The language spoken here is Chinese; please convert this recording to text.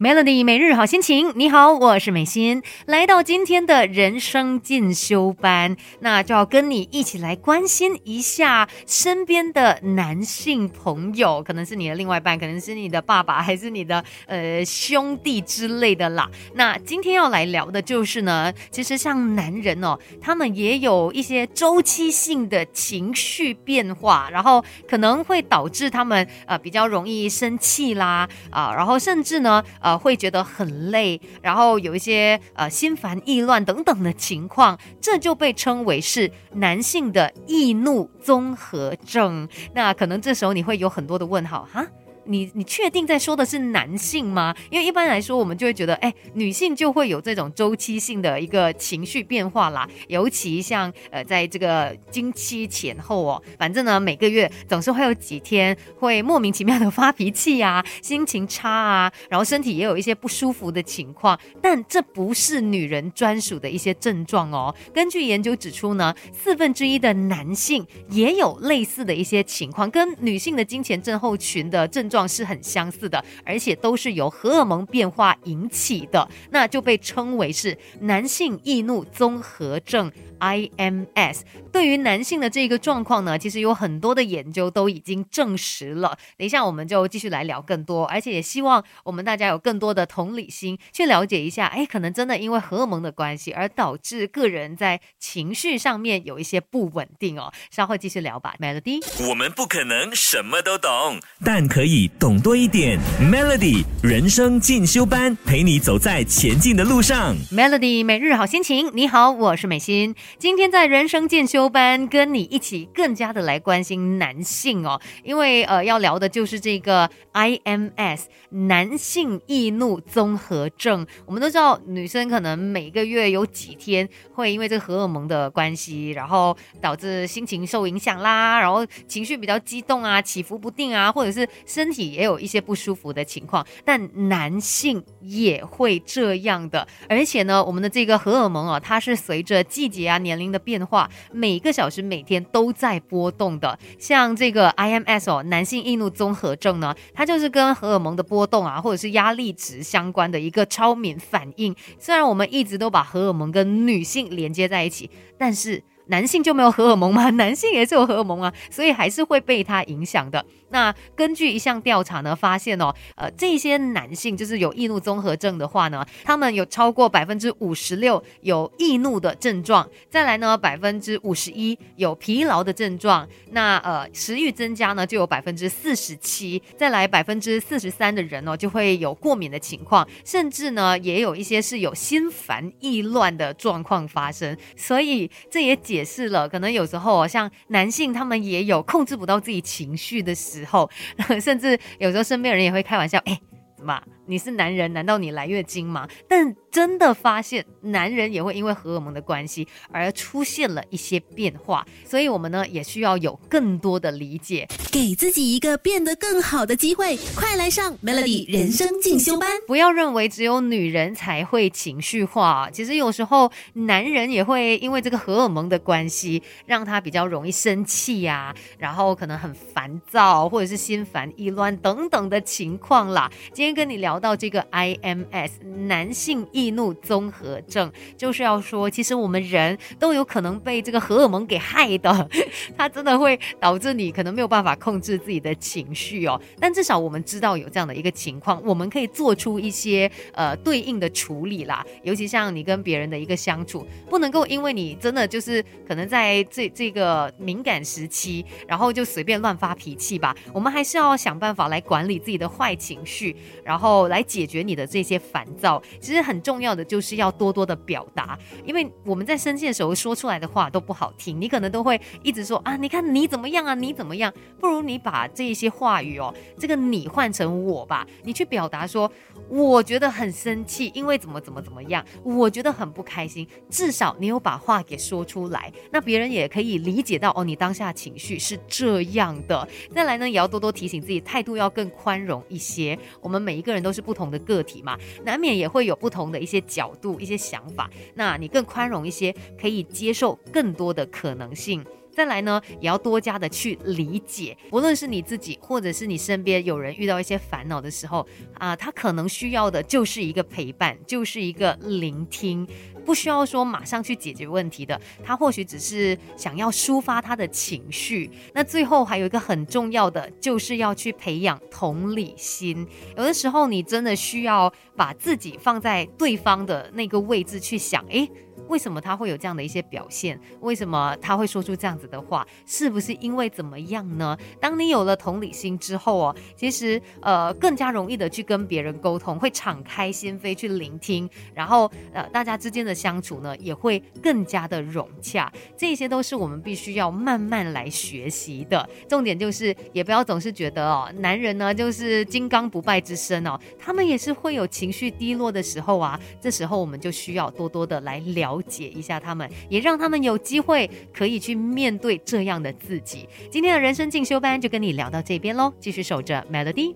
Melody 每日好心情，你好，我是美心，来到今天的人生进修班，那就要跟你一起来关心一下身边的男性朋友，可能是你的另外一半，可能是你的爸爸，还是你的呃兄弟之类的啦。那今天要来聊的就是呢，其实像男人哦，他们也有一些周期性的情绪变化，然后可能会导致他们呃比较容易生气啦，啊，然后甚至呢。会觉得很累，然后有一些呃心烦意乱等等的情况，这就被称为是男性的易怒综合症。那可能这时候你会有很多的问号哈。你你确定在说的是男性吗？因为一般来说，我们就会觉得，哎，女性就会有这种周期性的一个情绪变化啦。尤其像呃，在这个经期前后哦，反正呢，每个月总是会有几天会莫名其妙的发脾气啊，心情差啊，然后身体也有一些不舒服的情况。但这不是女人专属的一些症状哦。根据研究指出呢，四分之一的男性也有类似的一些情况，跟女性的金钱症候群的症状。是很相似的，而且都是由荷尔蒙变化引起的，那就被称为是男性易怒综合症。IMS 对于男性的这个状况呢，其实有很多的研究都已经证实了。等一下我们就继续来聊更多，而且也希望我们大家有更多的同理心，去了解一下，哎，可能真的因为荷尔蒙的关系而导致个人在情绪上面有一些不稳定哦。稍后继续聊吧，Melody。我们不可能什么都懂，但可以懂多一点。Melody 人生进修班陪你走在前进的路上。Melody 每日好心情，你好，我是美心。今天在人生进修班，跟你一起更加的来关心男性哦，因为呃要聊的就是这个 IMS 男性易怒综合症。我们都知道，女生可能每个月有几天会因为这个荷尔蒙的关系，然后导致心情受影响啦，然后情绪比较激动啊，起伏不定啊，或者是身身体也有一些不舒服的情况。但男性也会这样的，而且呢，我们的这个荷尔蒙啊，它是随着季节啊。年龄的变化，每个小时、每天都在波动的。像这个 IMS 哦，男性易怒综合症呢，它就是跟荷尔蒙的波动啊，或者是压力值相关的一个超敏反应。虽然我们一直都把荷尔蒙跟女性连接在一起，但是。男性就没有荷尔蒙吗？男性也是有荷尔蒙啊，所以还是会被它影响的。那根据一项调查呢，发现哦，呃，这些男性就是有易怒综合症的话呢，他们有超过百分之五十六有易怒的症状，再来呢，百分之五十一有疲劳的症状，那呃，食欲增加呢，就有百分之四十七，再来百分之四十三的人哦，就会有过敏的情况，甚至呢，也有一些是有心烦意乱的状况发生，所以这也解。释了，可能有时候像男性，他们也有控制不到自己情绪的时时候，甚至有时候身边人也会开玩笑，哎，怎么？你是男人，难道你来月经吗？但真的发现，男人也会因为荷尔蒙的关系而出现了一些变化，所以我们呢也需要有更多的理解，给自己一个变得更好的机会。快来上 Melody 人生进修班！不要认为只有女人才会情绪化，其实有时候男人也会因为这个荷尔蒙的关系，让他比较容易生气呀，然后可能很烦躁，或者是心烦意乱等等的情况啦。今天跟你聊。到这个 IMS 男性易怒综合症，就是要说，其实我们人都有可能被这个荷尔蒙给害的，它真的会导致你可能没有办法控制自己的情绪哦。但至少我们知道有这样的一个情况，我们可以做出一些呃对应的处理啦。尤其像你跟别人的一个相处，不能够因为你真的就是可能在这这个敏感时期，然后就随便乱发脾气吧。我们还是要想办法来管理自己的坏情绪，然后。来解决你的这些烦躁，其实很重要的就是要多多的表达，因为我们在生气的时候说出来的话都不好听，你可能都会一直说啊，你看你怎么样啊，你怎么样？不如你把这一些话语哦，这个你换成我吧，你去表达说，我觉得很生气，因为怎么怎么怎么样，我觉得很不开心，至少你有把话给说出来，那别人也可以理解到哦，你当下情绪是这样的。再来呢，也要多多提醒自己，态度要更宽容一些。我们每一个人都是。是不同的个体嘛，难免也会有不同的一些角度、一些想法。那你更宽容一些，可以接受更多的可能性。再来呢，也要多加的去理解，无论是你自己，或者是你身边有人遇到一些烦恼的时候啊，他可能需要的就是一个陪伴，就是一个聆听。不需要说马上去解决问题的，他或许只是想要抒发他的情绪。那最后还有一个很重要的，就是要去培养同理心。有的时候你真的需要把自己放在对方的那个位置去想，诶。为什么他会有这样的一些表现？为什么他会说出这样子的话？是不是因为怎么样呢？当你有了同理心之后哦，其实呃更加容易的去跟别人沟通，会敞开心扉去聆听，然后呃大家之间的相处呢也会更加的融洽。这些都是我们必须要慢慢来学习的。重点就是也不要总是觉得哦，男人呢就是金刚不败之身哦，他们也是会有情绪低落的时候啊。这时候我们就需要多多的来聊。了解一下他们，也让他们有机会可以去面对这样的自己。今天的人生进修班就跟你聊到这边喽，继续守着 Melody。